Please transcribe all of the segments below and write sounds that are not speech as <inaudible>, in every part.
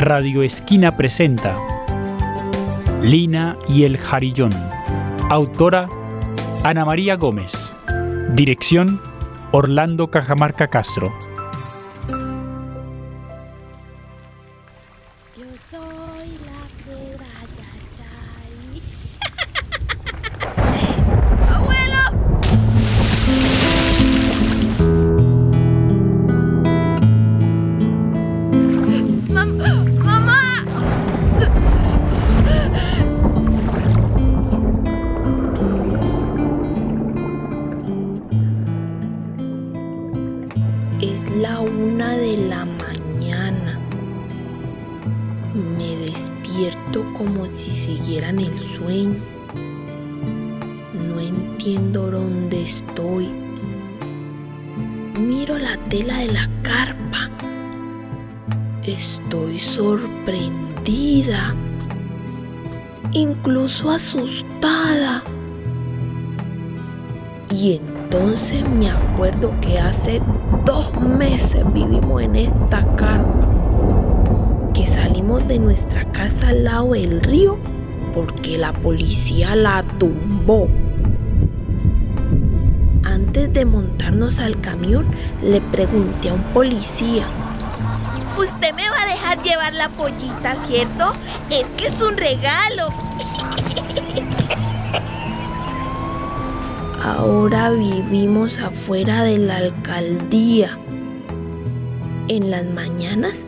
Radio Esquina presenta Lina y el Jarillón. Autora Ana María Gómez. Dirección Orlando Cajamarca Castro. Estoy sorprendida. Incluso asustada. Y entonces me acuerdo que hace dos meses vivimos en esta carpa que salimos de nuestra casa al lado del río porque la policía la tumbó. Antes de montarnos al camión, le pregunté a un policía. Usted me va a dejar llevar la pollita, ¿cierto? Es que es un regalo. <laughs> Ahora vivimos afuera de la alcaldía. En las mañanas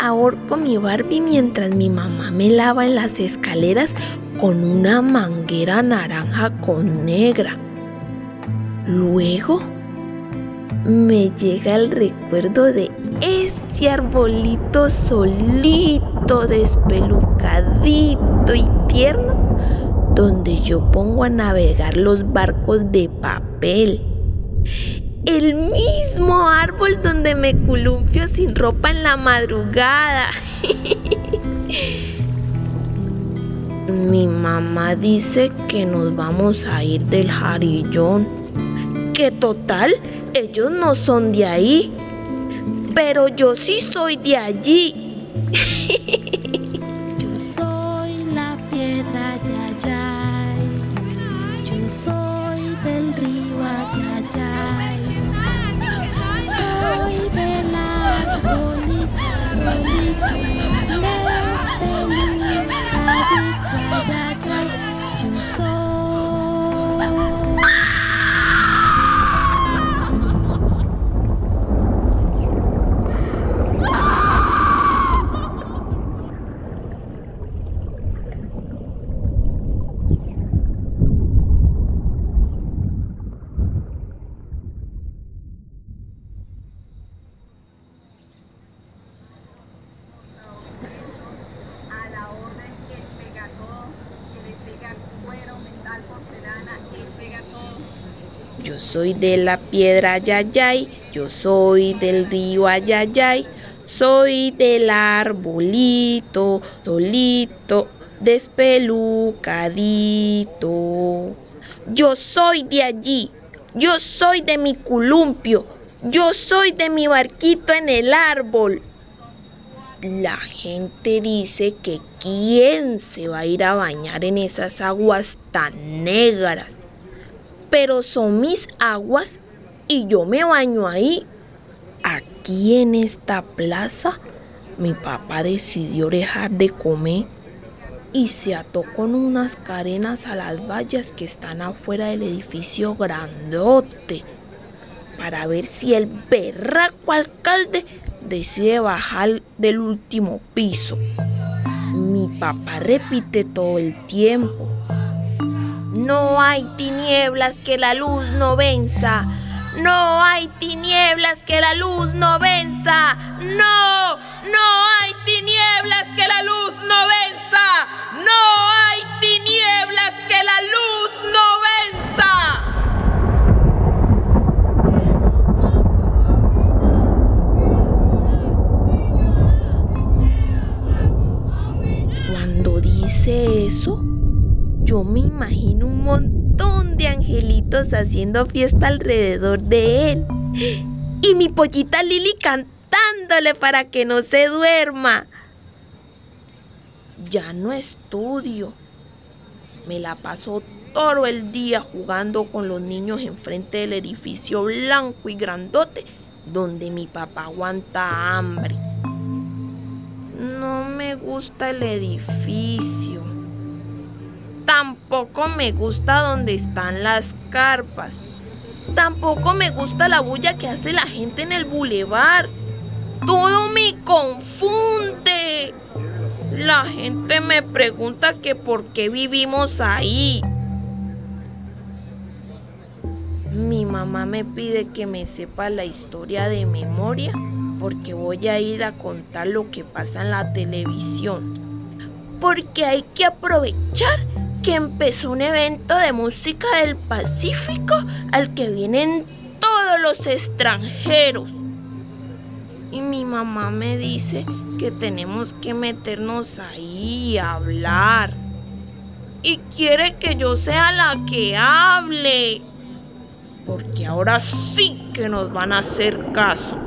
ahorco mi Barbie mientras mi mamá me lava en las escaleras con una manguera naranja con negra. Luego me llega el recuerdo de ese arbolito solito, despelucadito y tierno, donde yo pongo a navegar los barcos de papel. El mismo árbol donde me columpio sin ropa en la madrugada. <laughs> Mi mamá dice que nos vamos a ir del jarillón. Que total, ellos no son de ahí. Pero yo sí soy de allí. <laughs> soy de la piedra Ayayay, yo soy del río Ayayay, soy del arbolito solito, despelucadito. Yo soy de allí, yo soy de mi columpio, yo soy de mi barquito en el árbol. La gente dice que quién se va a ir a bañar en esas aguas tan negras pero son mis aguas y yo me baño ahí. Aquí en esta plaza, mi papá decidió dejar de comer y se ató con unas cadenas a las vallas que están afuera del edificio grandote para ver si el berraco alcalde decide bajar del último piso. Mi papá repite todo el tiempo. No hay tinieblas que la luz no venza. No hay tinieblas que la luz no venza. No, no hay tinieblas que la luz no venza. No hay tinieblas que la luz no venza. Cuando dice eso, yo me imagino un montón de angelitos haciendo fiesta alrededor de él. Y mi pollita Lili cantándole para que no se duerma. Ya no estudio. Me la paso todo el día jugando con los niños enfrente del edificio blanco y grandote donde mi papá aguanta hambre. No me gusta el edificio. Tampoco me gusta donde están las carpas. Tampoco me gusta la bulla que hace la gente en el bulevar. Todo me confunde. La gente me pregunta que por qué vivimos ahí. Mi mamá me pide que me sepa la historia de memoria porque voy a ir a contar lo que pasa en la televisión. Porque hay que aprovechar que empezó un evento de música del Pacífico al que vienen todos los extranjeros. Y mi mamá me dice que tenemos que meternos ahí y hablar. Y quiere que yo sea la que hable. Porque ahora sí que nos van a hacer caso.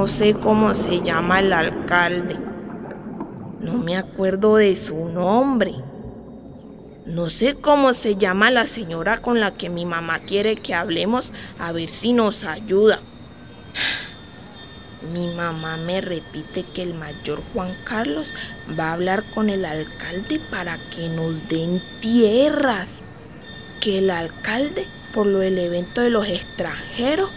No sé cómo se llama el alcalde. No me acuerdo de su nombre. No sé cómo se llama la señora con la que mi mamá quiere que hablemos a ver si nos ayuda. Mi mamá me repite que el mayor Juan Carlos va a hablar con el alcalde para que nos den tierras. Que el alcalde, por lo del evento de los extranjeros,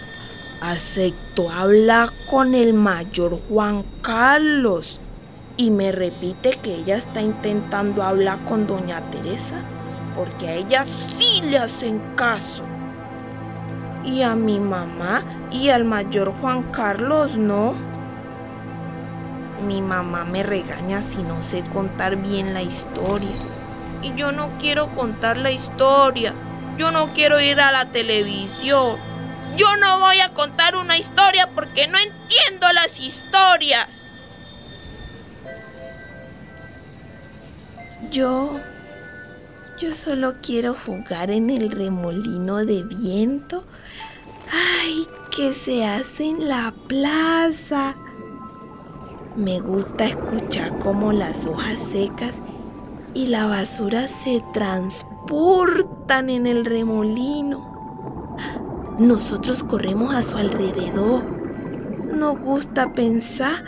aceptó hablar con el mayor Juan Carlos. Y me repite que ella está intentando hablar con doña Teresa porque a ella sí le hacen caso. Y a mi mamá y al mayor Juan Carlos no. Mi mamá me regaña si no sé contar bien la historia. Y yo no quiero contar la historia. Yo no quiero ir a la televisión. Yo no voy a contar una historia porque no entiendo las historias. Yo... Yo solo quiero jugar en el remolino de viento. ¡Ay! que se hace en la plaza. Me gusta escuchar cómo las hojas secas y la basura se transportan en el remolino. Nosotros corremos a su alrededor. Nos gusta pensar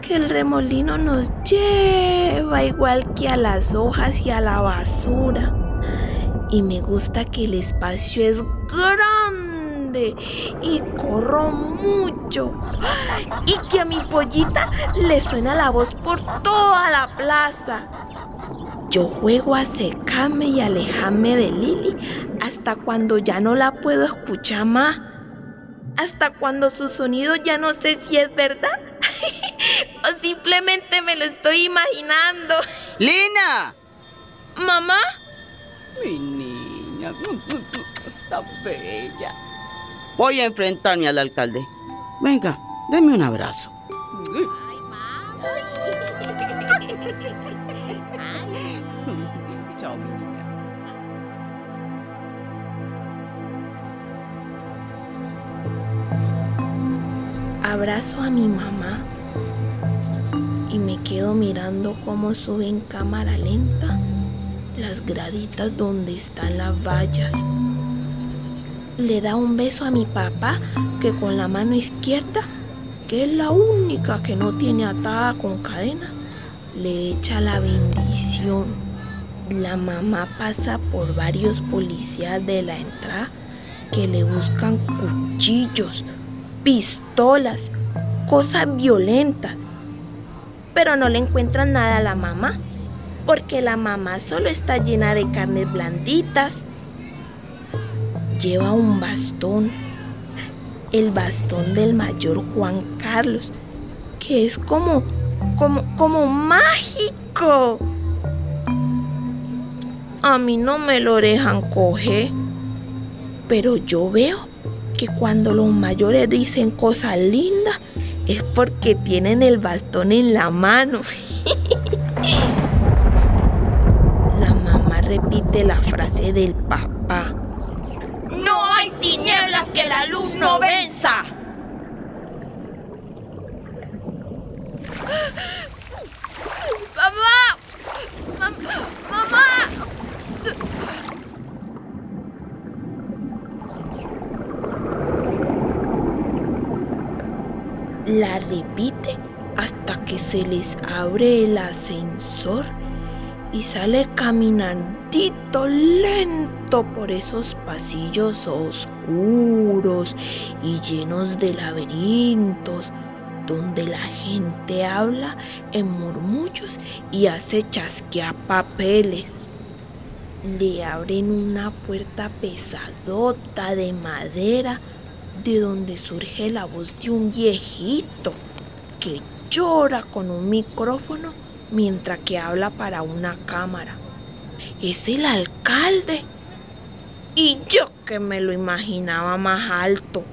que el remolino nos lleva igual que a las hojas y a la basura. Y me gusta que el espacio es grande y corro mucho. Y que a mi pollita le suena la voz por toda la plaza. Yo juego a secarme y alejarme de Lili hasta cuando ya no la puedo escuchar más. Hasta cuando su sonido ya no sé si es verdad <laughs> o simplemente me lo estoy imaginando. ¡Lina! ¿Mamá? Mi niña, está bella. Voy a enfrentarme al alcalde. Venga, deme un abrazo. Chao, Abrazo a mi mamá y me quedo mirando cómo sube en cámara lenta las graditas donde están las vallas. Le da un beso a mi papá que con la mano izquierda, que es la única que no tiene atada con cadena, le echa la bendición. La mamá pasa por varios policías de la entrada que le buscan cuchillos, pistolas, cosas violentas. Pero no le encuentran nada a la mamá, porque la mamá solo está llena de carnes blanditas. Lleva un bastón, el bastón del mayor Juan Carlos, que es como, como, como mágico. A mí no me lo dejan coger, pero yo veo que cuando los mayores dicen cosas lindas es porque tienen el bastón en la mano. <laughs> La mamá repite la frase del papá. No hay tinieblas que la luz no venza. ¡Mamá! ¡Mam- ¡Mamá! La repite hasta que se les abre el ascensor y sale caminandito lento por esos pasillos oscuros y llenos de laberintos donde la gente habla en murmullos y hace chasquear papeles. Le abren una puerta pesadota de madera de donde surge la voz de un viejito que llora con un micrófono mientras que habla para una cámara. Es el alcalde. Y yo que me lo imaginaba más alto.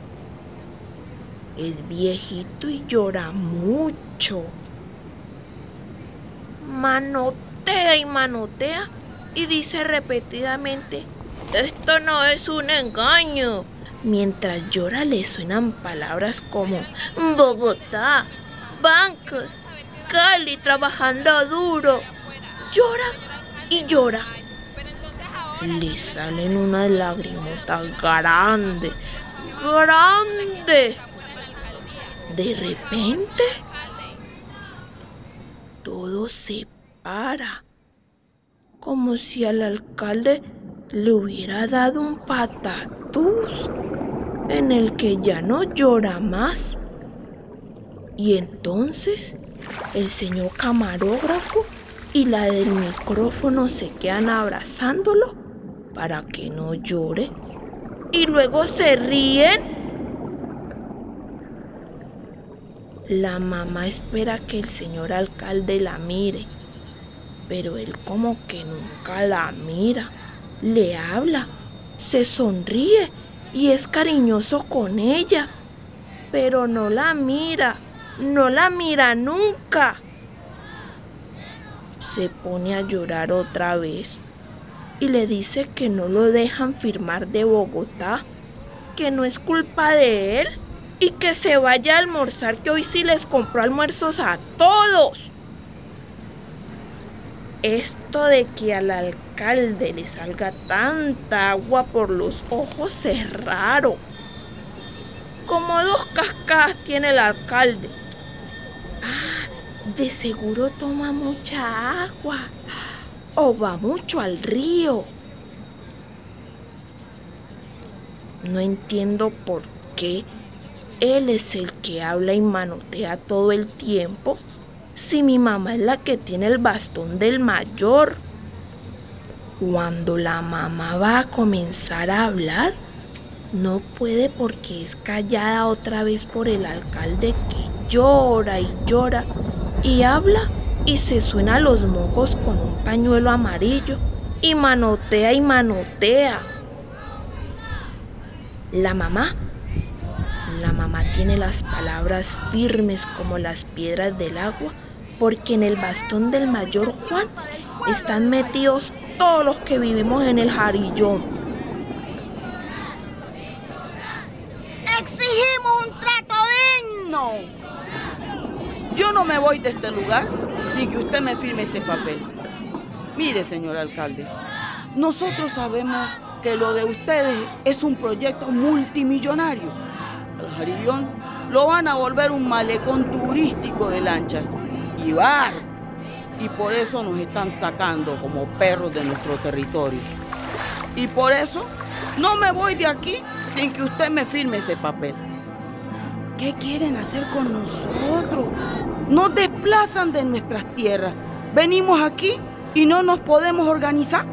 Es viejito y llora mucho. Manotea y manotea y dice repetidamente, esto no es un engaño. Mientras llora le suenan palabras como Bogotá, bancos, Cali trabajando duro. Llora y llora. Le salen unas lagrimotas grandes, grandes. De repente, todo se para, como si al alcalde le hubiera dado un patatús en el que ya no llora más. Y entonces el señor camarógrafo y la del micrófono se quedan abrazándolo para que no llore. Y luego se ríen. La mamá espera que el señor alcalde la mire, pero él como que nunca la mira. Le habla, se sonríe y es cariñoso con ella, pero no la mira, no la mira nunca. Se pone a llorar otra vez y le dice que no lo dejan firmar de Bogotá, que no es culpa de él y que se vaya a almorzar, que hoy sí les compró almuerzos a todos. De que al alcalde le salga tanta agua por los ojos es raro. Como dos cascadas tiene el alcalde. Ah, de seguro toma mucha agua. O va mucho al río. No entiendo por qué él es el que habla y manotea todo el tiempo si mi mamá es la que tiene el bastón del mayor. Cuando la mamá va a comenzar a hablar, no puede porque es callada otra vez por el alcalde que llora y llora y habla y se suena los mocos con un pañuelo amarillo y manotea y manotea. La mamá la mamá tiene las palabras firmes como las piedras del agua, porque en el bastón del mayor Juan están metidos todos los que vivimos en el jarillón. Exigimos un trato digno. Yo no me voy de este lugar ni que usted me firme este papel. Mire, señor alcalde, nosotros sabemos que lo de ustedes es un proyecto multimillonario. Al Jarillón lo van a volver un malecón turístico de lanchas y por eso nos están sacando como perros de nuestro territorio. Y por eso no me voy de aquí sin que usted me firme ese papel. ¿Qué quieren hacer con nosotros? Nos desplazan de nuestras tierras. Venimos aquí y no nos podemos organizar.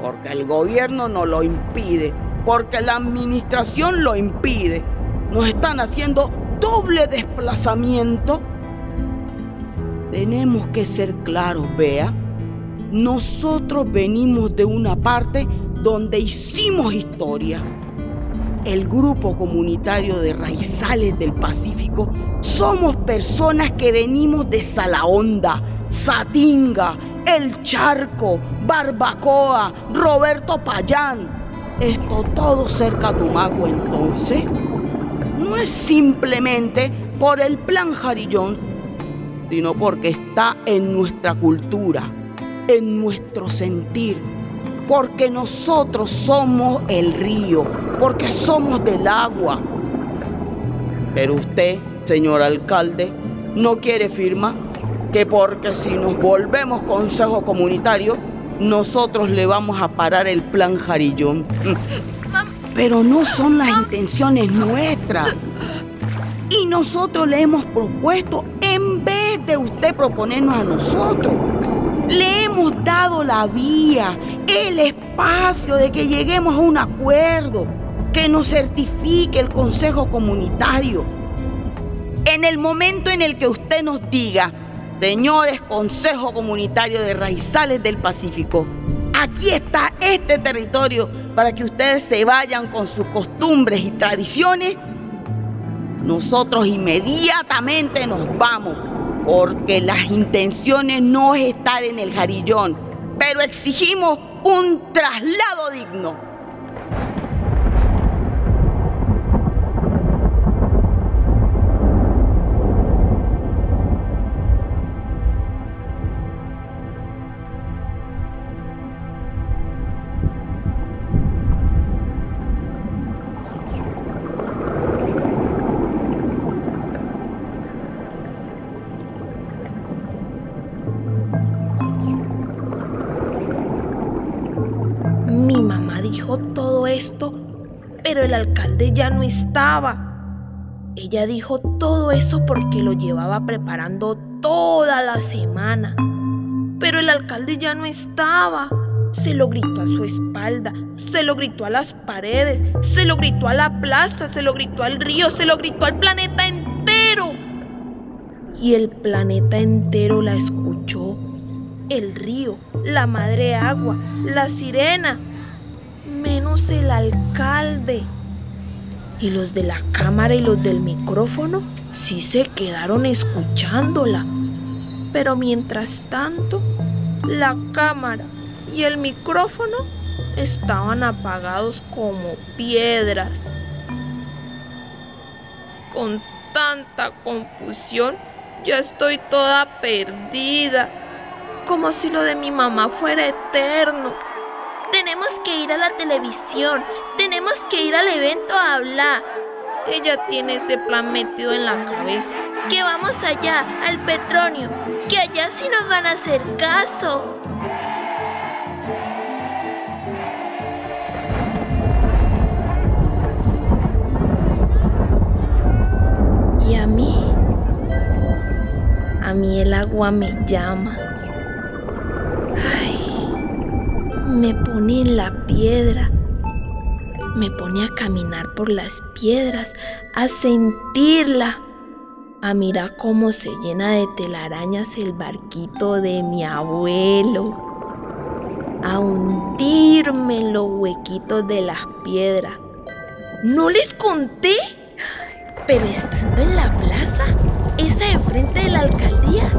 Porque el gobierno nos lo impide. Porque la administración lo impide. Nos están haciendo doble desplazamiento. Tenemos que ser claros, vea. Nosotros venimos de una parte donde hicimos historia. El grupo comunitario de Raizales del Pacífico somos personas que venimos de Salahonda, Satinga, El Charco, Barbacoa, Roberto Payán. esto todo cerca a Tumaco entonces? No es simplemente por el plan Jarillón, sino porque está en nuestra cultura, en nuestro sentir, porque nosotros somos el río, porque somos del agua. Pero usted, señor alcalde, no quiere firma que porque si nos volvemos consejo comunitario, nosotros le vamos a parar el plan Jarillón. <laughs> Pero no son las intenciones nuestras. Y nosotros le hemos propuesto usted proponernos a nosotros. Le hemos dado la vía, el espacio de que lleguemos a un acuerdo que nos certifique el Consejo Comunitario. En el momento en el que usted nos diga, señores Consejo Comunitario de Raizales del Pacífico, aquí está este territorio para que ustedes se vayan con sus costumbres y tradiciones, nosotros inmediatamente nos vamos, porque las intenciones no es estar en el jarillón, pero exigimos un traslado digno. Alcalde ya no estaba. Ella dijo todo eso porque lo llevaba preparando toda la semana. Pero el alcalde ya no estaba. Se lo gritó a su espalda, se lo gritó a las paredes, se lo gritó a la plaza, se lo gritó al río, se lo gritó al planeta entero. Y el planeta entero la escuchó. El río, la madre agua, la sirena, menos el alcalde. Y los de la cámara y los del micrófono sí se quedaron escuchándola. Pero mientras tanto, la cámara y el micrófono estaban apagados como piedras. Con tanta confusión, ya estoy toda perdida, como si lo de mi mamá fuera eterno. Tenemos que ir a la televisión, que ir al evento a hablar. Ella tiene ese plan metido en la cabeza. Que vamos allá, al petróleo, que allá sí nos van a hacer caso. Y a mí, a mí el agua me llama. Ay, me pone en la piedra. Me pone a caminar por las piedras, a sentirla, a mirar cómo se llena de telarañas el barquito de mi abuelo, a hundirme en los huequitos de las piedras. ¿No les conté? Pero estando en la plaza, esa enfrente de la alcaldía,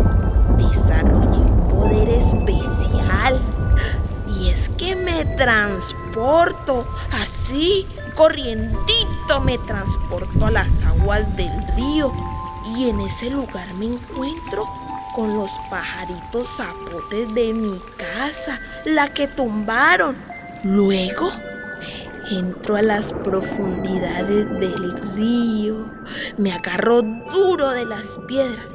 desarrollé un poder especial. Y es que me transporto, así, corriendito me transporto a las aguas del río. Y en ese lugar me encuentro con los pajaritos zapotes de mi casa, la que tumbaron. Luego entro a las profundidades del río, me agarro duro de las piedras.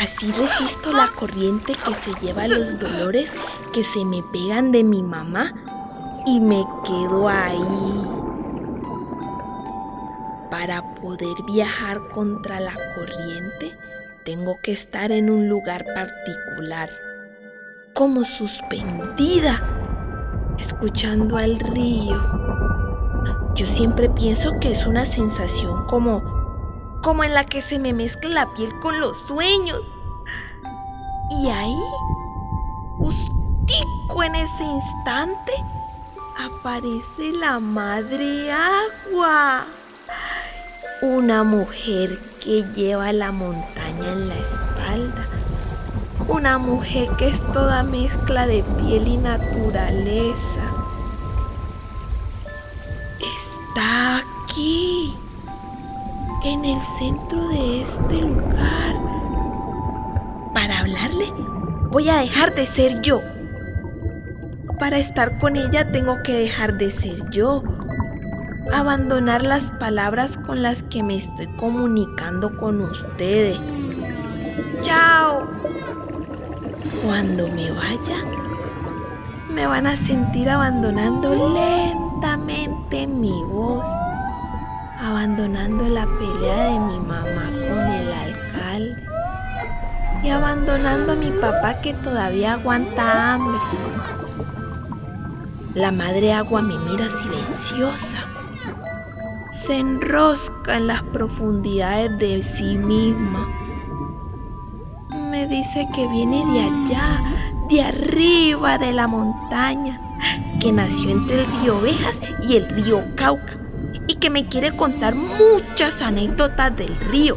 Así resisto la corriente que se lleva los dolores que se me pegan de mi mamá y me quedo ahí. Para poder viajar contra la corriente, tengo que estar en un lugar particular, como suspendida, escuchando al río. Yo siempre pienso que es una sensación como como en la que se me mezcla la piel con los sueños. Y ahí, justico en ese instante, aparece la madre agua. Una mujer que lleva la montaña en la espalda. Una mujer que es toda mezcla de piel y naturaleza. Está aquí, en el centro de este lugar. Para hablarle, voy a dejar de ser yo. Para estar con ella tengo que dejar de ser yo. Abandonar las palabras con las que me estoy comunicando con ustedes. Chao. Cuando me vaya, me van a sentir abandonando lentamente mi voz, abandonando la pelea de mi mamá con el alcalde y abandonando a mi papá que todavía aguanta hambre. La madre agua me mira silenciosa, se enrosca en las profundidades de sí misma. Me dice que viene de allá, de arriba de la montaña, que nació entre el río Ovejas y el río Cauca, y que me quiere contar muchas anécdotas del río,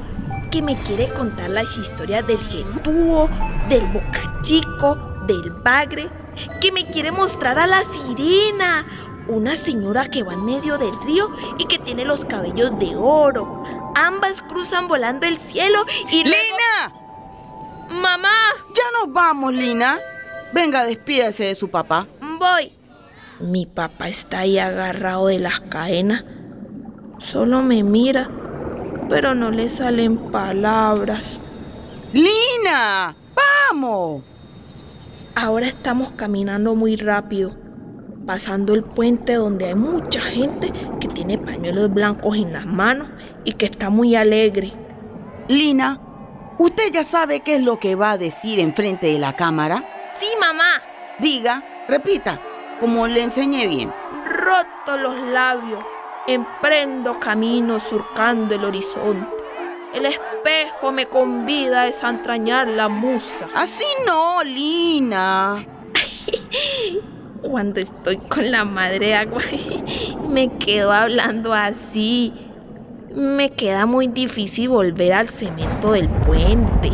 que me quiere contar las historias del Getúo, del Bocachico, del Bagre, que me quiere mostrar a la sirena, una señora que va en medio del río y que tiene los cabellos de oro. Ambas cruzan volando el cielo y... luego- ¡Lina! ¡Mamá! Ya nos vamos, Lina. Venga, despídase de su papá. Voy. Mi papá está ahí agarrado de las cadenas. Solo me mira, pero no le salen palabras. ¡Lina! ¡Vamos! Ahora estamos caminando muy rápido, pasando el puente donde hay mucha gente que tiene pañuelos blancos en las manos y que está muy alegre. Lina, ¿usted ya sabe qué es lo que va a decir enfrente de la cámara? Sí, mamá. Diga, repita, como le enseñé bien. Roto los labios, emprendo camino surcando el horizonte. El espejo me convida a desentrañar la musa. Así no, Lina. <laughs> Cuando estoy con la madre agua, me quedo hablando así. Me queda muy difícil volver al cemento del puente.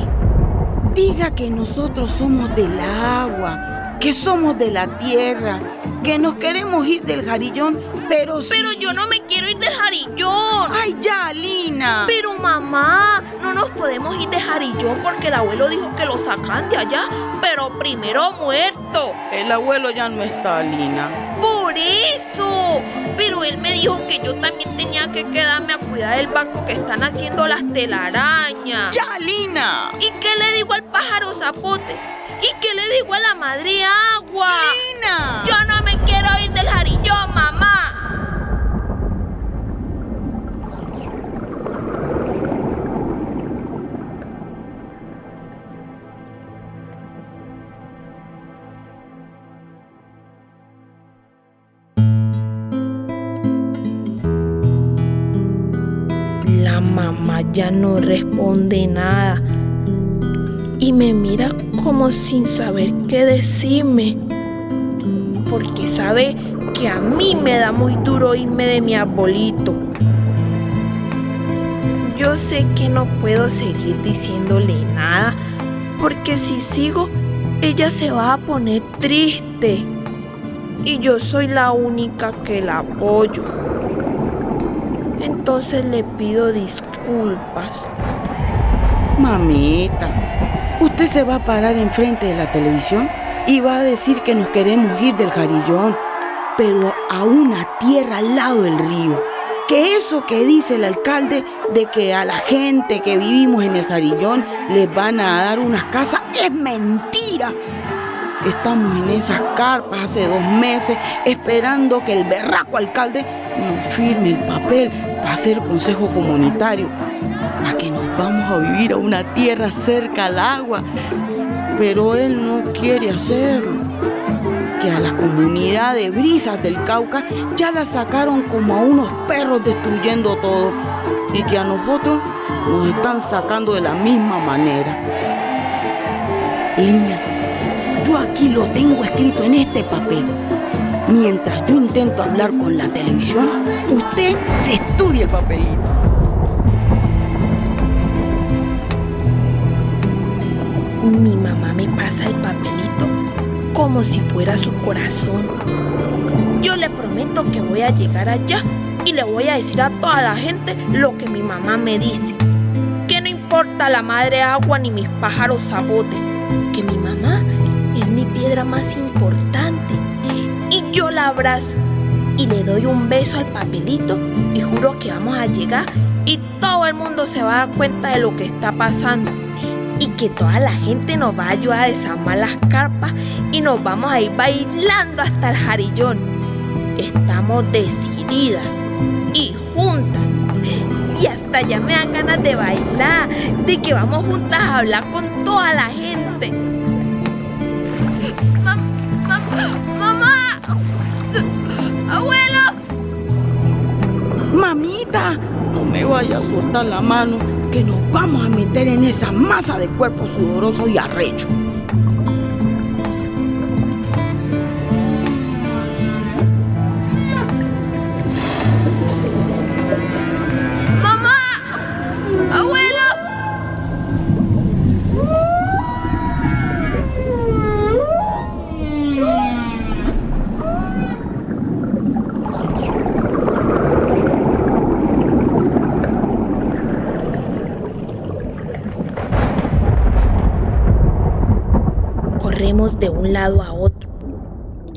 Diga que nosotros somos del agua, que somos de la tierra, que nos queremos ir del jarillón, pero sí. Pero yo no me quiero ir del jarillón. ¡Ay, ya, Lina! Pero mamá, no nos podemos ir de jarillón porque el abuelo dijo que lo sacan de allá, pero primero muerto. El abuelo ya no está, Lina. Por eso. Pero él me dijo que yo también tenía que quedarme a cuidar el banco que están haciendo las telarañas. ¡Ya, Lina! ¿Y qué le digo al pájaro zapote? ¿Y qué le digo a la madre agua? ¡Lina! Yo no me quiero ir del jarillón, mamá. La mamá ya no responde nada y me mira como sin saber qué decirme. Porque sabe que a mí me da muy duro irme de mi arbolito. Yo sé que no puedo seguir diciéndole nada, porque si sigo, ella se va a poner triste. Y yo soy la única que la apoyo. Entonces le pido disculpas. Mamita, ¿usted se va a parar enfrente de la televisión y va a decir que nos queremos ir del jarillón, pero a una tierra al lado del río? Que eso que dice el alcalde de que a la gente que vivimos en el jarillón les van a dar unas casas es mentira. Estamos en esas carpas hace dos meses esperando que el berraco alcalde nos firme el papel para hacer consejo comunitario a que nos vamos a vivir a una tierra cerca al agua. Pero él no quiere hacerlo. Que a la comunidad de brisas del Cauca ya la sacaron como a unos perros destruyendo todo. Y que a nosotros nos están sacando de la misma manera. Lina, yo aquí lo tengo escrito en este papel. Mientras yo intento hablar con la televisión, usted se estudia el papelito. Mi mamá me pasa el papelito como si fuera su corazón. Yo le prometo que voy a llegar allá y le voy a decir a toda la gente lo que mi mamá me dice. Que no importa la madre agua ni mis pájaros sabote, que mi mamá es mi piedra más importante. Y yo la abrazo y le doy un beso al papelito y juro que vamos a llegar y todo el mundo se va a dar cuenta de lo que está pasando y que toda la gente nos va a ayudar a desarmar las carpas y nos vamos a ir bailando hasta el jarillón. Estamos decididas y juntas. Y hasta ya me dan ganas de bailar, de que vamos juntas a hablar con toda la gente. ¡Mamá! ¡Abuelo! Mamita, no me vaya a soltar la mano, que nos vamos a meter en esa masa de cuerpo sudoroso y arrecho. De un lado a otro.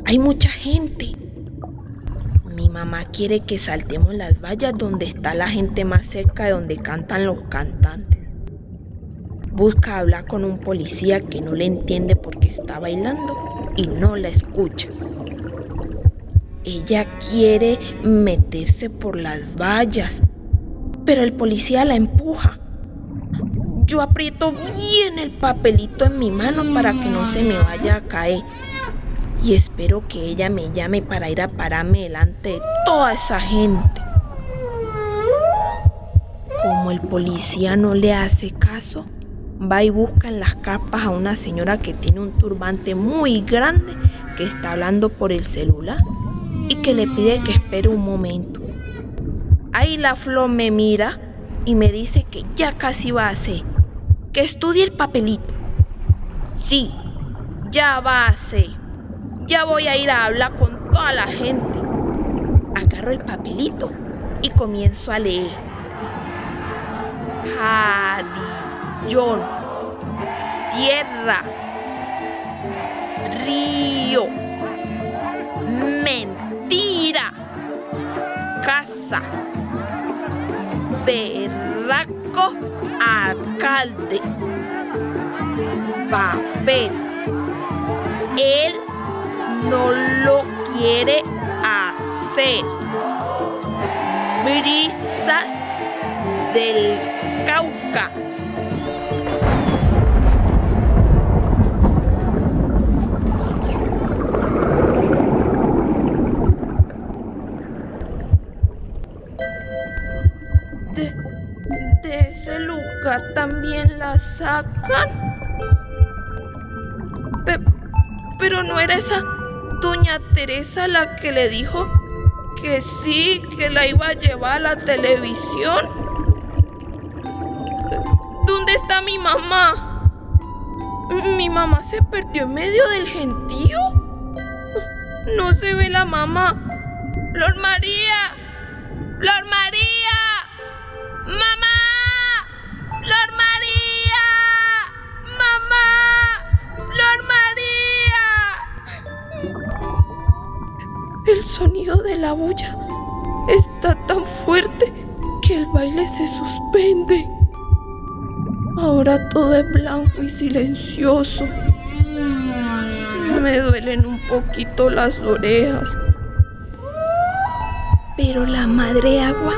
Hay mucha gente. Mi mamá quiere que saltemos las vallas donde está la gente más cerca de donde cantan los cantantes. Busca hablar con un policía que no le entiende porque está bailando y no la escucha. Ella quiere meterse por las vallas, pero el policía la empuja. Yo aprieto bien el papelito en mi mano para que no se me vaya a caer y espero que ella me llame para ir a pararme delante de toda esa gente. Como el policía no le hace caso, va y busca en las carpas a una señora que tiene un turbante muy grande que está hablando por el celular y que le pide que espere un momento. Ahí la flor me mira y me dice que ya casi va a hacer, que estudie el papelito. Sí, ya va a hacer. Ya voy a ir a hablar con toda la gente. Agarro el papelito y comienzo a leer. Jarillón. Tierra. Río. Mentira. Casa. Berraco. Alcalde. Papel. Él no lo quiere hacer. Brisas del Cauca. Sacan. Pe- pero no era esa doña Teresa la que le dijo que sí, que la iba a llevar a la televisión. ¿Dónde está mi mamá? ¿Mi mamá se perdió en medio del gentío? No se ve la mamá. Flor María. Flor María. Sonido de la bulla está tan fuerte que el baile se suspende. Ahora todo es blanco y silencioso. Me duelen un poquito las orejas. Pero la madre agua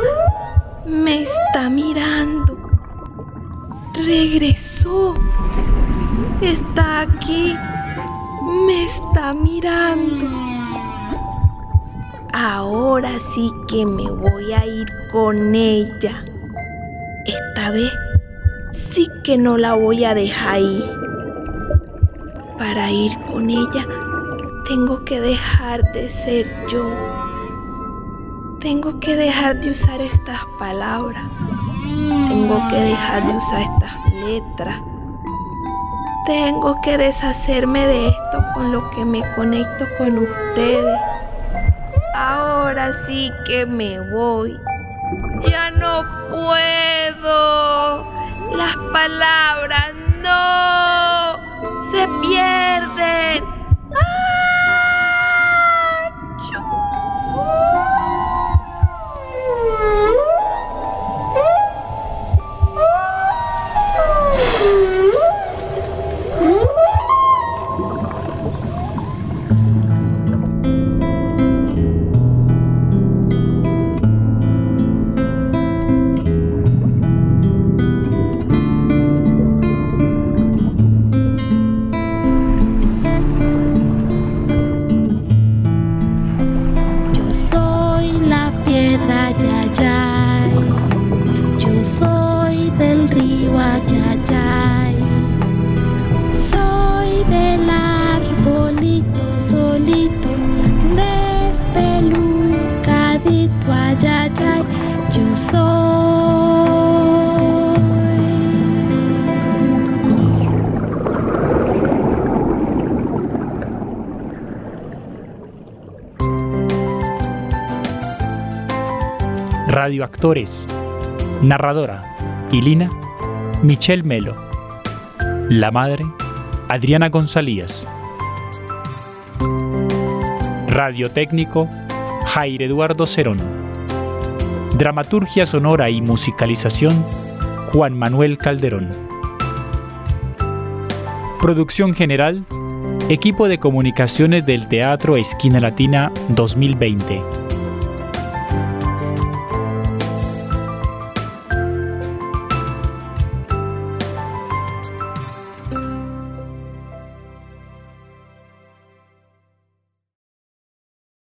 me está mirando. Regresó. Está aquí. Me está mirando. Ahora sí que me voy a ir con ella. Esta vez sí que no la voy a dejar ahí. Para ir con ella tengo que dejar de ser yo. Tengo que dejar de usar estas palabras. Tengo que dejar de usar estas letras. Tengo que deshacerme de esto con lo que me conecto con ustedes. Ahora sí que me voy. Ya no puedo. Las palabras no se pierden. Radioactores. Narradora. Ilina. Michelle Melo. La madre. Adriana González. Radiotécnico. Jair Eduardo Cerón. Dramaturgia sonora y musicalización. Juan Manuel Calderón. Producción general. Equipo de comunicaciones del Teatro Esquina Latina 2020.